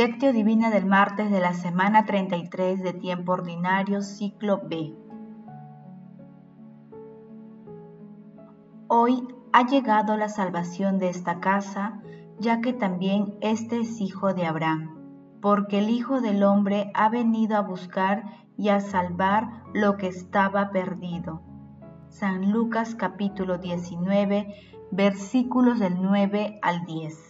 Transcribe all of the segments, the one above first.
Lectio Divina del martes de la semana 33 de tiempo ordinario, ciclo B. Hoy ha llegado la salvación de esta casa, ya que también este es hijo de Abraham, porque el Hijo del Hombre ha venido a buscar y a salvar lo que estaba perdido. San Lucas capítulo 19, versículos del 9 al 10.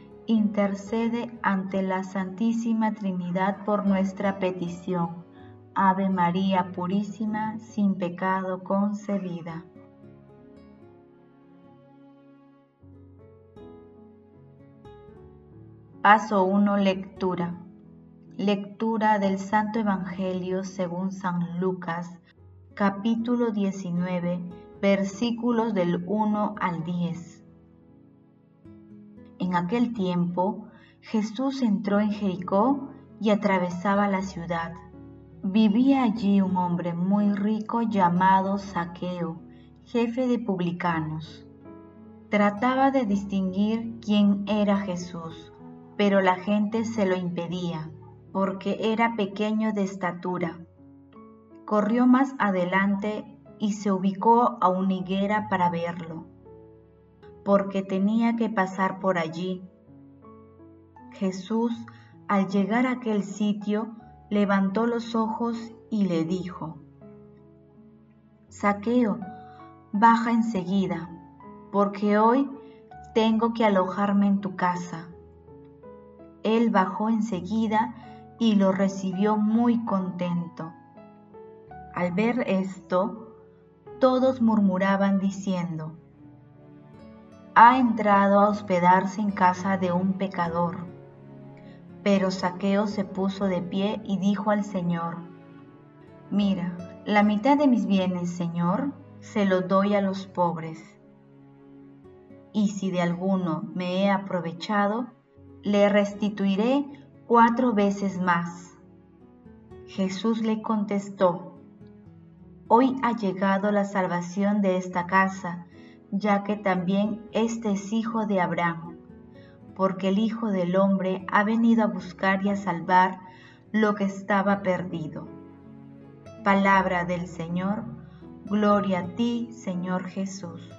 intercede ante la Santísima Trinidad por nuestra petición. Ave María Purísima, sin pecado concebida. Paso 1. Lectura. Lectura del Santo Evangelio según San Lucas, capítulo 19, versículos del 1 al 10. En aquel tiempo Jesús entró en Jericó y atravesaba la ciudad. Vivía allí un hombre muy rico llamado Saqueo, jefe de publicanos. Trataba de distinguir quién era Jesús, pero la gente se lo impedía, porque era pequeño de estatura. Corrió más adelante y se ubicó a una higuera para verlo porque tenía que pasar por allí. Jesús, al llegar a aquel sitio, levantó los ojos y le dijo, Saqueo, baja enseguida, porque hoy tengo que alojarme en tu casa. Él bajó enseguida y lo recibió muy contento. Al ver esto, todos murmuraban diciendo, ha entrado a hospedarse en casa de un pecador. Pero Saqueo se puso de pie y dijo al Señor, Mira, la mitad de mis bienes, Señor, se lo doy a los pobres. Y si de alguno me he aprovechado, le restituiré cuatro veces más. Jesús le contestó, Hoy ha llegado la salvación de esta casa, ya que también este es hijo de Abraham, porque el Hijo del Hombre ha venido a buscar y a salvar lo que estaba perdido. Palabra del Señor, gloria a ti, Señor Jesús.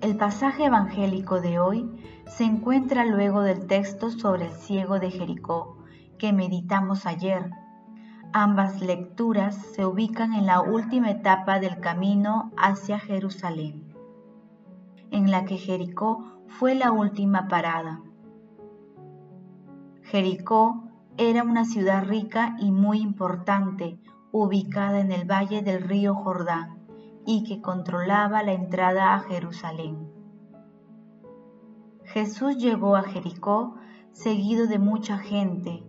El pasaje evangélico de hoy se encuentra luego del texto sobre el ciego de Jericó que meditamos ayer Ambas lecturas se ubican en la última etapa del camino hacia Jerusalén, en la que Jericó fue la última parada. Jericó era una ciudad rica y muy importante, ubicada en el valle del río Jordán y que controlaba la entrada a Jerusalén. Jesús llegó a Jericó seguido de mucha gente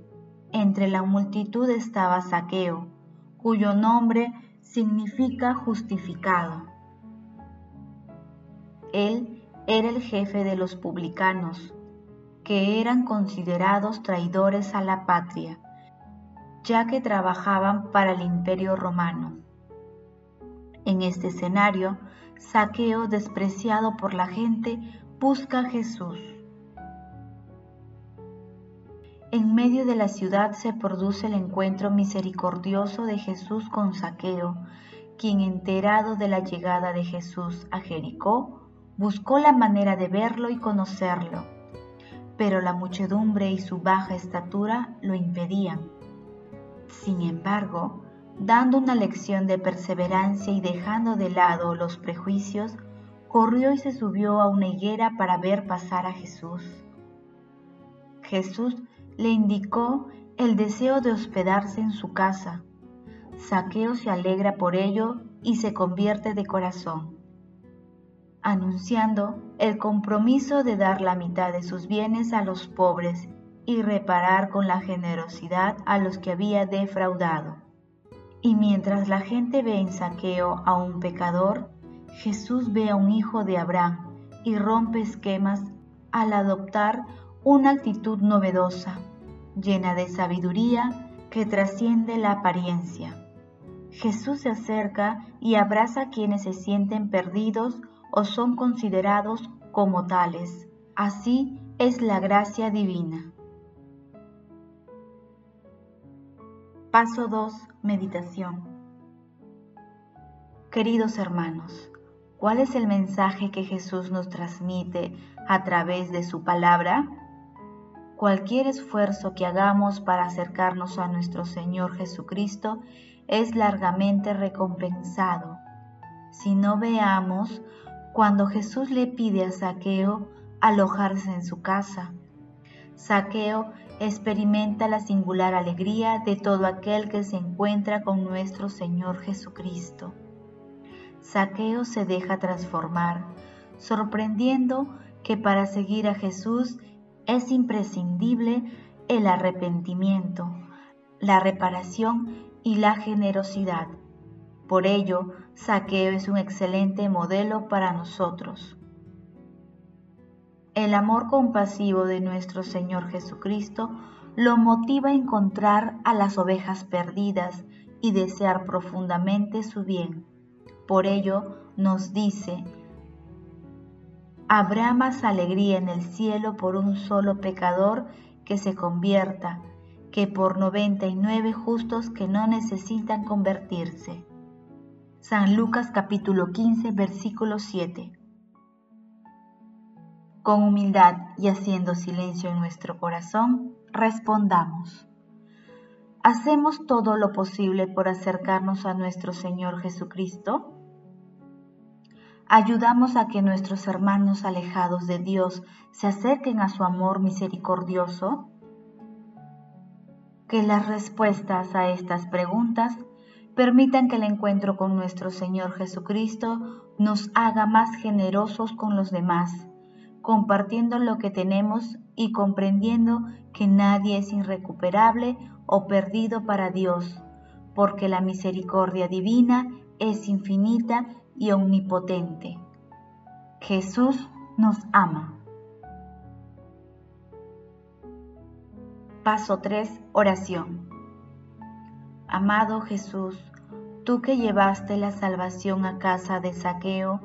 entre la multitud estaba Saqueo, cuyo nombre significa justificado. Él era el jefe de los publicanos, que eran considerados traidores a la patria, ya que trabajaban para el imperio romano. En este escenario, Saqueo, despreciado por la gente, busca a Jesús en medio de la ciudad se produce el encuentro misericordioso de Jesús con Saqueo, quien enterado de la llegada de Jesús a Jericó, buscó la manera de verlo y conocerlo, pero la muchedumbre y su baja estatura lo impedían. Sin embargo, dando una lección de perseverancia y dejando de lado los prejuicios, corrió y se subió a una higuera para ver pasar a Jesús. Jesús le indicó el deseo de hospedarse en su casa. Saqueo se alegra por ello y se convierte de corazón. anunciando el compromiso de dar la mitad de sus bienes a los pobres y reparar con la generosidad a los que había defraudado. Y mientras la gente ve en saqueo a un pecador, Jesús ve a un hijo de Abraham y rompe esquemas al adoptar una actitud novedosa, llena de sabiduría que trasciende la apariencia. Jesús se acerca y abraza a quienes se sienten perdidos o son considerados como tales. Así es la gracia divina. Paso 2. Meditación. Queridos hermanos, ¿cuál es el mensaje que Jesús nos transmite a través de su palabra? Cualquier esfuerzo que hagamos para acercarnos a nuestro Señor Jesucristo es largamente recompensado. Si no veamos cuando Jesús le pide a Saqueo alojarse en su casa. Saqueo experimenta la singular alegría de todo aquel que se encuentra con nuestro Señor Jesucristo. Saqueo se deja transformar, sorprendiendo que para seguir a Jesús es imprescindible el arrepentimiento, la reparación y la generosidad. Por ello, Saqueo es un excelente modelo para nosotros. El amor compasivo de nuestro Señor Jesucristo lo motiva a encontrar a las ovejas perdidas y desear profundamente su bien. Por ello nos dice, habrá más alegría en el cielo por un solo pecador que se convierta que por 99 justos que no necesitan convertirse. San Lucas capítulo 15 versículo 7. Con humildad y haciendo silencio en nuestro corazón, respondamos. ¿Hacemos todo lo posible por acercarnos a nuestro Señor Jesucristo? ¿Ayudamos a que nuestros hermanos alejados de Dios se acerquen a su amor misericordioso? Que las respuestas a estas preguntas permitan que el encuentro con nuestro Señor Jesucristo nos haga más generosos con los demás, compartiendo lo que tenemos y comprendiendo que nadie es irrecuperable o perdido para Dios, porque la misericordia divina es infinita y omnipotente. Jesús nos ama. Paso 3. Oración. Amado Jesús, tú que llevaste la salvación a casa de saqueo,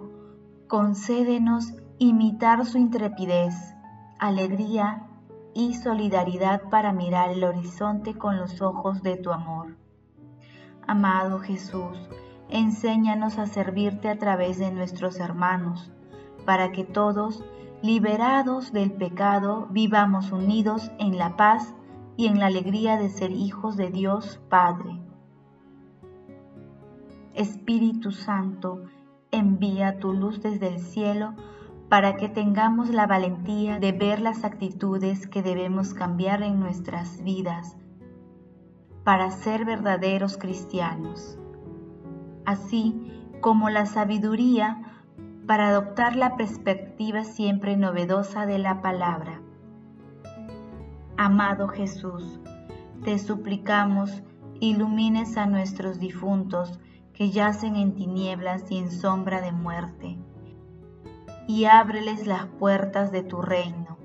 concédenos imitar su intrepidez, alegría y solidaridad para mirar el horizonte con los ojos de tu amor. Amado Jesús, enséñanos a servirte a través de nuestros hermanos, para que todos, liberados del pecado, vivamos unidos en la paz y en la alegría de ser hijos de Dios Padre. Espíritu Santo, envía tu luz desde el cielo para que tengamos la valentía de ver las actitudes que debemos cambiar en nuestras vidas para ser verdaderos cristianos, así como la sabiduría para adoptar la perspectiva siempre novedosa de la palabra. Amado Jesús, te suplicamos ilumines a nuestros difuntos que yacen en tinieblas y en sombra de muerte, y ábreles las puertas de tu reino.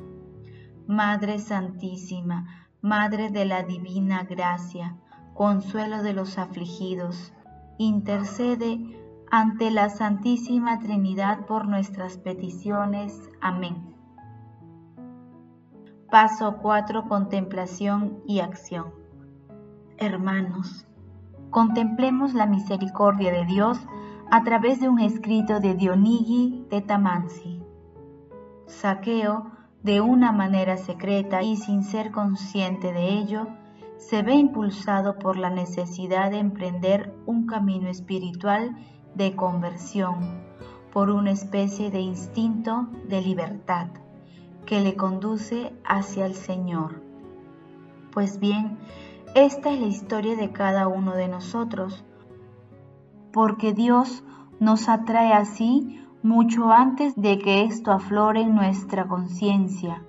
Madre Santísima, Madre de la Divina Gracia, consuelo de los afligidos, intercede ante la Santísima Trinidad por nuestras peticiones. Amén. Paso 4. Contemplación y acción. Hermanos, contemplemos la misericordia de Dios a través de un escrito de Dionigi de Tamansi. Saqueo, de una manera secreta y sin ser consciente de ello, se ve impulsado por la necesidad de emprender un camino espiritual de conversión, por una especie de instinto de libertad que le conduce hacia el Señor. Pues bien, esta es la historia de cada uno de nosotros, porque Dios nos atrae así mucho antes de que esto aflore en nuestra conciencia.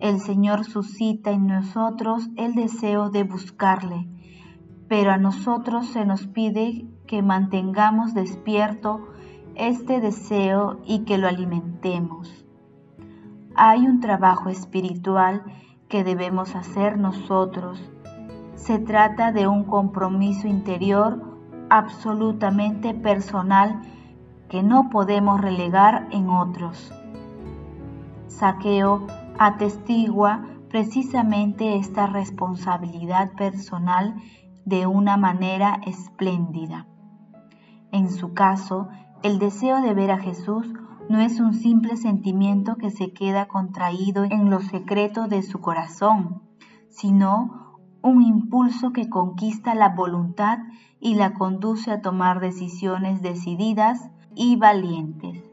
El Señor suscita en nosotros el deseo de buscarle, pero a nosotros se nos pide que mantengamos despierto este deseo y que lo alimentemos. Hay un trabajo espiritual que debemos hacer nosotros. Se trata de un compromiso interior absolutamente personal que no podemos relegar en otros. Saqueo atestigua precisamente esta responsabilidad personal de una manera espléndida. En su caso, el deseo de ver a Jesús no es un simple sentimiento que se queda contraído en los secretos de su corazón, sino un impulso que conquista la voluntad y la conduce a tomar decisiones decididas y valientes.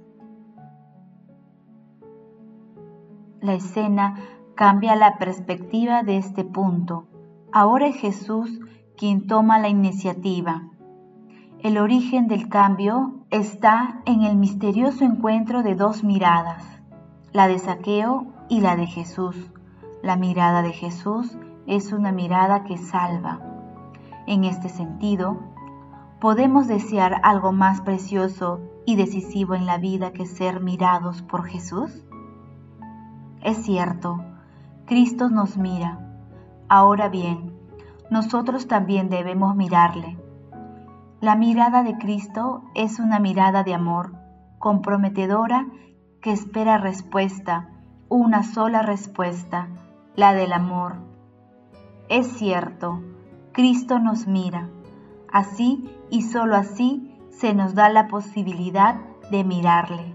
La escena cambia la perspectiva de este punto. Ahora es Jesús quien toma la iniciativa. El origen del cambio está en el misterioso encuentro de dos miradas, la de Saqueo y la de Jesús. La mirada de Jesús es una mirada que salva. En este sentido, ¿podemos desear algo más precioso y decisivo en la vida que ser mirados por Jesús? Es cierto, Cristo nos mira. Ahora bien, nosotros también debemos mirarle. La mirada de Cristo es una mirada de amor, comprometedora, que espera respuesta, una sola respuesta, la del amor. Es cierto, Cristo nos mira. Así y sólo así se nos da la posibilidad de mirarle.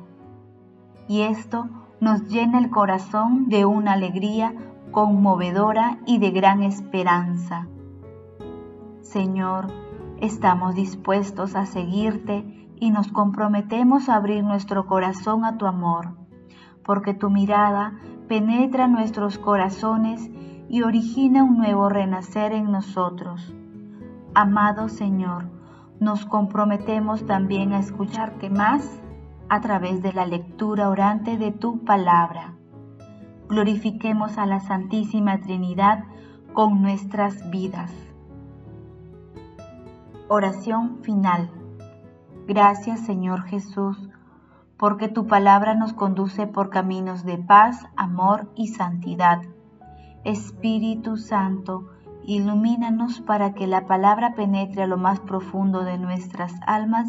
Y esto nos llena el corazón de una alegría conmovedora y de gran esperanza. Señor, estamos dispuestos a seguirte y nos comprometemos a abrir nuestro corazón a tu amor, porque tu mirada penetra nuestros corazones y origina un nuevo renacer en nosotros. Amado Señor, nos comprometemos también a escucharte más a través de la lectura orante de tu palabra. Glorifiquemos a la Santísima Trinidad con nuestras vidas. Oración final. Gracias Señor Jesús, porque tu palabra nos conduce por caminos de paz, amor y santidad. Espíritu Santo, ilumínanos para que la palabra penetre a lo más profundo de nuestras almas